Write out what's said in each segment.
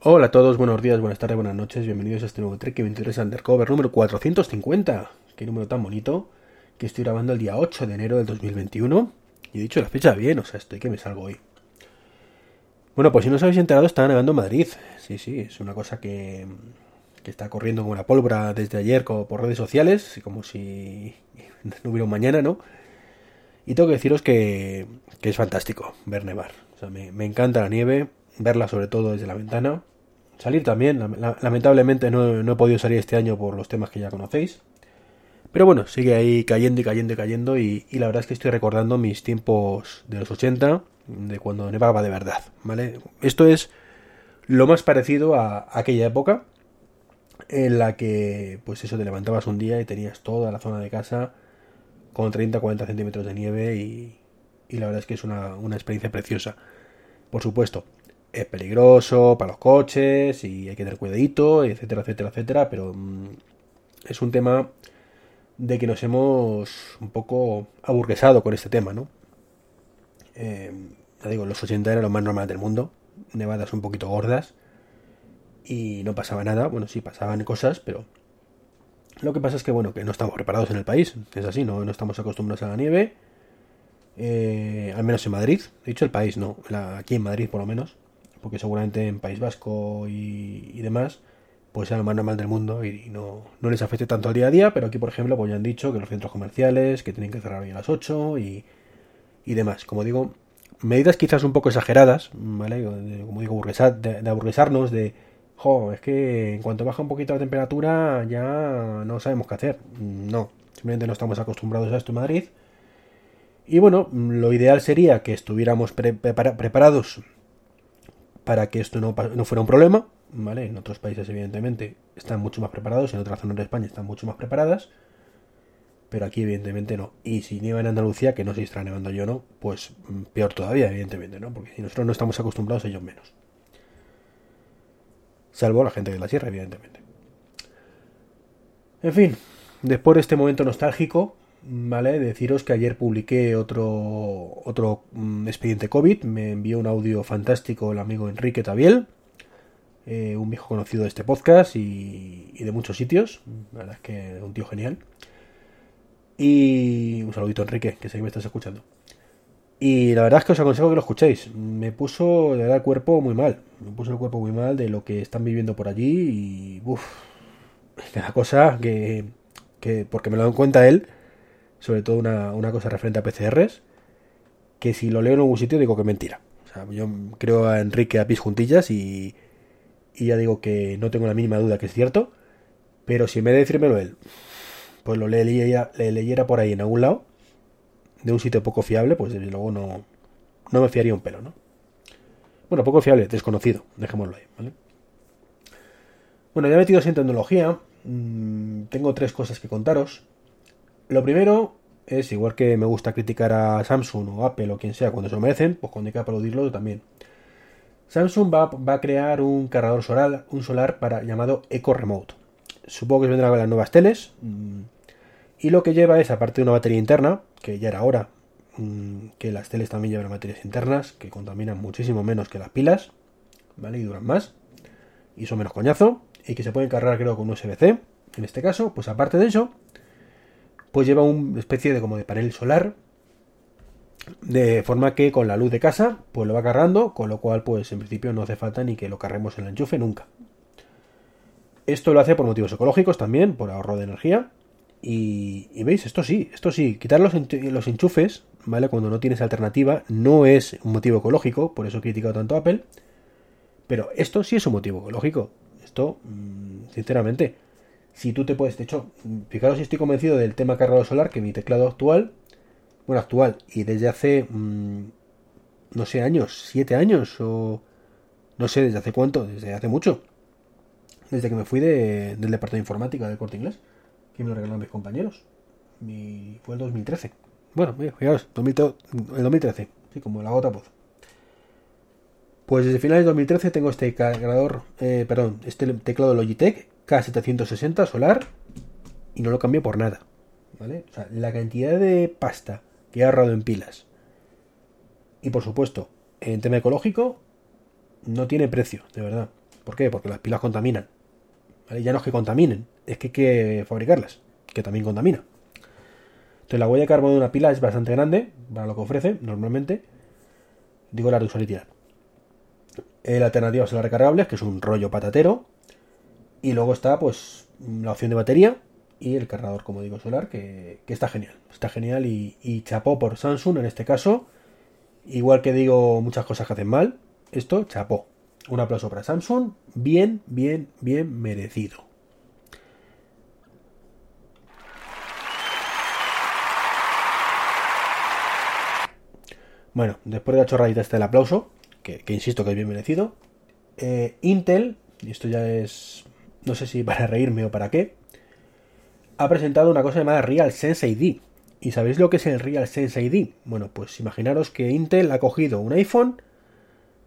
Hola a todos, buenos días, buenas tardes, buenas noches, bienvenidos a este nuevo Trek 23 Undercover número 450. Qué número tan bonito que estoy grabando el día 8 de enero del 2021. Y he dicho la fecha bien, o sea, estoy que me salgo hoy. Bueno, pues si no os habéis enterado, está nevando Madrid. Sí, sí, es una cosa que, que está corriendo como una pólvora desde ayer por redes sociales, como si no hubiera un mañana, ¿no? Y tengo que deciros que, que es fantástico ver nevar. O sea, me encanta la nieve, verla sobre todo desde la ventana. Salir también, lamentablemente no, no, he podido salir este año por los temas que ya conocéis. Pero bueno, sigue ahí cayendo y cayendo y cayendo y, y, la verdad es que estoy recordando mis tiempos de los 80, de cuando nevaba de verdad, ¿vale? Esto es lo más parecido a aquella época en la que, pues eso, te levantabas un día y tenías toda la zona de casa con 30-40 centímetros de nieve y, y, la verdad es que es una, una experiencia preciosa. Por supuesto, es peligroso para los coches y hay que tener cuidadito, etcétera, etcétera, etcétera, pero mmm, es un tema de que nos hemos un poco aburguesado con este tema, ¿no? Eh, ya digo, los 80 era lo más normal del mundo, nevadas un poquito gordas y no pasaba nada, bueno, sí pasaban cosas, pero lo que pasa es que, bueno, que no estamos preparados en el país, es así, no, no estamos acostumbrados a la nieve, eh, al menos en Madrid, he dicho el país, no, aquí en Madrid por lo menos, porque seguramente en País Vasco y, demás, pues sea lo más normal del mundo y no, no, les afecte tanto al día a día, pero aquí, por ejemplo, pues ya han dicho que los centros comerciales, que tienen que cerrar hoy a las 8 y, y demás. Como digo, medidas quizás un poco exageradas, ¿vale? Como digo, de, de aburguesarnos, de, jo, es que en cuanto baja un poquito la temperatura ya no sabemos qué hacer. No, simplemente no estamos acostumbrados a esto en Madrid. Y bueno, lo ideal sería que estuviéramos pre prepara preparados para que esto no, no, fuera un problema, ¿vale? En otros países, evidentemente, están mucho más preparados, en otras zonas de España están mucho más preparadas, pero aquí, evidentemente, no. Y si nieva en Andalucía, que no si está nevando yo no, pues peor todavía, evidentemente, ¿no? Porque si nosotros no estamos acostumbrados, ellos menos. Salvo la gente de la sierra, evidentemente. En fin, después de este momento nostálgico, ¿vale? Deciros que ayer publiqué otro, otro um, expediente COVID. Me envió un audio fantástico el amigo Enrique Tabiel, eh, un viejo conocido de este podcast y, y, de muchos sitios. La verdad es que un tío genial. Y un saludito Enrique, que sé que me estás escuchando. Y la verdad es que os aconsejo que lo escuchéis. Me puso de verdad el cuerpo muy mal. Me puso el cuerpo muy mal de lo que están viviendo por allí. Y uff, la cosa que, que, porque me lo da en cuenta él, sobre todo una, una, cosa referente a PCRs, que si lo leo en algún sitio digo que mentira. O sea, yo creo a Enrique a juntillas y, y ya digo que no tengo la mínima duda que es cierto, pero si en vez de decírmelo él, pues lo le leyera, le leyera por ahí en algún lado, de un sitio poco fiable, pues desde luego no, no me fiaría un pelo, ¿no? Bueno, poco fiable, desconocido, dejémoslo ahí, ¿vale? Bueno, ya metidos en tecnología, mmm, tengo tres cosas que contaros. Lo primero es, igual que me gusta criticar a Samsung o Apple o quien sea cuando se lo merecen, pues cuando hay que aplaudirlo también. Samsung va, va, a crear un cargador solar, un solar para, llamado Eco Remote. Supongo que vendrá con las nuevas teles. Mmm, y lo que lleva es, aparte de una batería interna, que ya era hora mmm, que las teles también llevan baterías internas, que contaminan muchísimo menos que las pilas, ¿vale? Y duran más, y son menos coñazo, y que se pueden cargar creo con USB-C, en este caso, pues aparte de eso, pues lleva una especie de como de panel solar, de forma que con la luz de casa, pues lo va cargando, con lo cual, pues en principio no hace falta ni que lo carguemos en el enchufe nunca. Esto lo hace por motivos ecológicos también, por ahorro de energía, y, y, veis, esto sí, esto sí, quitar los, los, enchufes, ¿vale? Cuando no tienes alternativa, no es un motivo ecológico, por eso he criticado tanto a Apple. Pero esto sí es un motivo ecológico. Esto, mmm, sinceramente, si tú te puedes, de hecho, fijaros si estoy convencido del tema cargador solar, que mi teclado actual, bueno, actual, y desde hace, mmm, no sé, años, siete años, o no sé, desde hace cuánto, desde hace mucho, desde que me fui de, del departamento de informática del corte inglés que me lo regalaron mis compañeros. Mi, fue el 2013. Bueno, fijaros, 2013, el 2013, sí, como la gota pozo. Pues desde finales de 2013 tengo este cargador, eh, perdón, este teclado Logitech K760 solar y no lo cambio por nada. ¿Vale? O sea, la cantidad de pasta que he ahorrado en pilas y por supuesto en tema ecológico no tiene precio, de verdad. ¿Por qué? Porque las pilas contaminan. Ya no es que contaminen, es que hay que fabricarlas, que también contamina. Entonces la huella de carbono de una pila es bastante grande para lo que ofrece normalmente. Digo la de tirar. La alternativa son las recargables, que es un rollo patatero. Y luego está pues la opción de batería y el cargador, como digo, solar, que, está genial. Está genial y, chapó por Samsung en este caso. Igual que digo muchas cosas que hacen mal, esto chapó. Un aplauso para Samsung, bien, bien, bien merecido. Bueno, después de la chorradita este del aplauso, que, insisto que es bien merecido, eh, Intel, y esto ya es, no sé si para reírme o para qué, ha presentado una cosa llamada Real Sense ID. ¿Y sabéis lo que es el Real Sense ID? Bueno, pues imaginaros que Intel ha cogido un iPhone,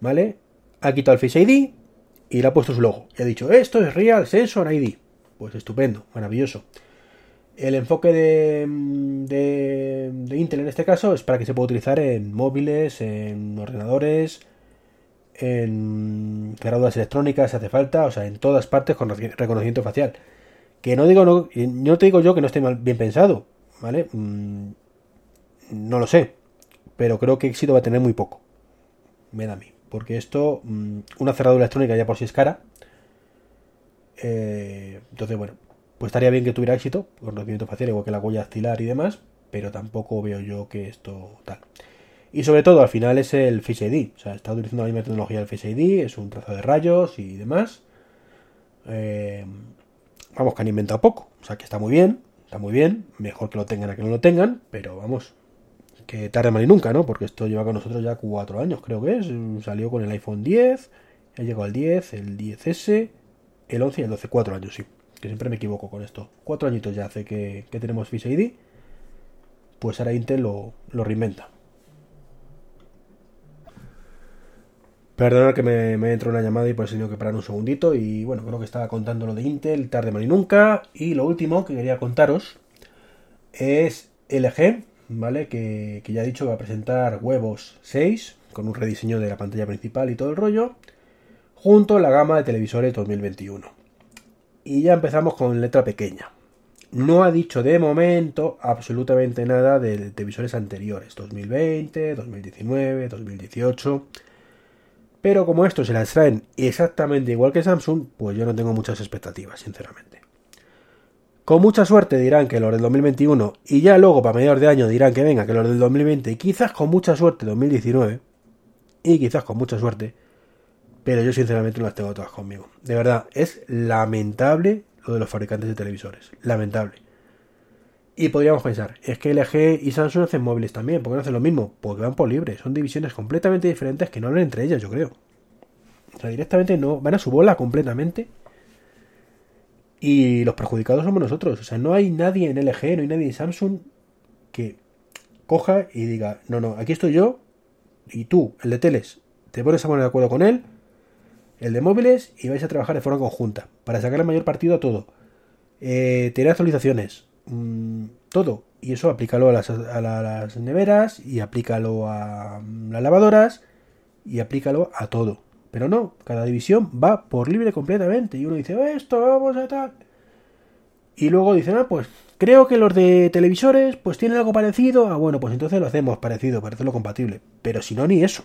¿vale? Ha quitado el Face ID y le ha puesto su logo. Y ha dicho, esto es Real Sensor ID. Pues estupendo, maravilloso. El enfoque de, de, Intel en este caso es para que se pueda utilizar en móviles, en ordenadores, en cerraduras electrónicas hace falta, o sea, en todas partes con reconocimiento facial. Que no digo, no, no te digo yo que no esté mal, bien pensado, ¿vale? Mm, no lo sé, pero creo que éxito va a tener muy poco. Me da a mí. Porque esto, mm, una cerradura electrónica ya por si es cara. Eh, entonces, bueno, pues estaría bien que tuviera éxito, con reconocimiento facial, igual que la huella dactilar y demás, pero tampoco veo yo que esto tal. Y sobre todo, al final es el Face ID, o sea, está utilizando la misma tecnología del Face ID, es un trazo de rayos y demás. Eh, vamos, que han inventado poco. O sea, que está muy bien, está muy bien. Mejor que lo tengan a que no lo tengan, pero vamos, que tarde mal y nunca, ¿no? Porque esto lleva con nosotros ya cuatro años, creo que es. Salió con el iPhone 10, ha llegado al 10, el 10S, el 11 y el 12. Cuatro años, sí. Que siempre me equivoco con esto. Cuatro añitos ya hace que, tenemos Face ID. Pues ahora Intel lo, lo reinventa. Perdonad que me, me entró una llamada y por eso he tenido que parar un segundito. Y bueno, creo que estaba contando lo de Intel, tarde mal y nunca. Y lo último que quería contaros es LG, ¿vale? Que, ya he dicho que va a presentar huevos 6 con un rediseño de la pantalla principal y todo el rollo, junto a la gama de televisores 2021. Y ya empezamos con letra pequeña. No ha dicho de momento absolutamente nada de televisores anteriores, 2020, 2019, 2018 pero como estos se las traen exactamente igual que Samsung, pues yo no tengo muchas expectativas, sinceramente. Con mucha suerte dirán que los del 2021 y ya luego para mediados de año dirán que venga que los del 2020 y quizás con mucha suerte 2019 y quizás con mucha suerte, pero yo sinceramente no las tengo todas conmigo. De verdad, es lamentable lo de los fabricantes de televisores, lamentable. Y podríamos pensar, es que LG y Samsung hacen móviles también, ¿por qué no hacen lo mismo? Porque van por libre, son divisiones completamente diferentes que no hablan entre ellas, yo creo. O sea, directamente no, van a su bola completamente. Y los perjudicados somos nosotros. O sea, no hay nadie en LG, no hay nadie en Samsung que coja y diga, no, no, aquí estoy yo y tú, el de teles, te pones a poner de acuerdo con él, el de móviles, y vais a trabajar de forma conjunta para sacar el mayor partido a todo. Eh, tener actualizaciones, Mm, todo. Y eso aplícalo a las, neveras y aplícalo a mm, las lavadoras y aplícalo a todo. Pero no, cada división va por libre completamente. Y uno dice, esto vamos a tal. Y luego dicen, ah, pues creo que los de televisores pues tienen algo parecido. Ah, bueno, pues entonces lo hacemos parecido, para hacerlo compatible. Pero si no, ni eso.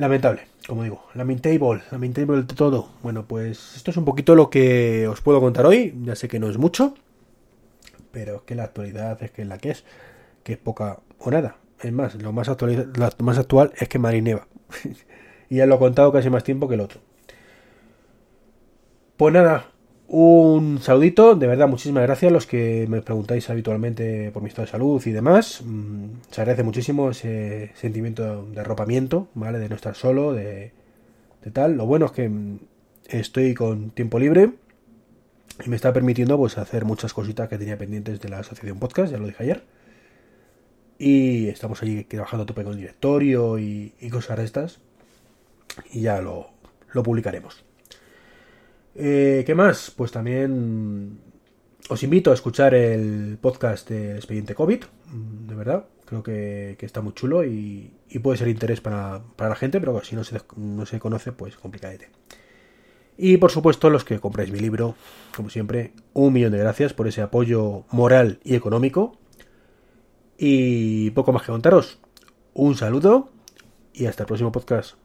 Lamentable, como digo, lamentable, lamentable todo. Bueno, pues esto es un poquito lo que os puedo contar hoy. Ya sé que no es mucho, pero es que la actualidad es que es la que es, que es poca o nada. Es más, lo más, actual, lo más actual es que Madrid neva. y ya lo he contado casi más tiempo que el otro. Pues nada, un saludito, de verdad, muchísimas gracias a los que me preguntáis habitualmente por mi estado de salud y demás. Mm, se agradece muchísimo ese sentimiento de arropamiento, ¿vale? De no estar solo, de, tal. Lo bueno es que mm, estoy con tiempo libre y me está permitiendo pues hacer muchas cositas que tenía pendientes de la asociación podcast, ya lo dije ayer. Y estamos allí trabajando a tope con el directorio y, cosas de estas. Y ya lo, lo publicaremos. Eh, ¿Qué más? Pues también os invito a escuchar el podcast de Expediente COVID, mm, de verdad, Creo que, está muy chulo y, puede ser interés para, la gente, pero si no se, no se conoce, pues complicadete. Y por supuesto, los que compráis mi libro, como siempre, un millón de gracias por ese apoyo moral y económico. Y poco más que contaros. Un saludo y hasta el próximo podcast.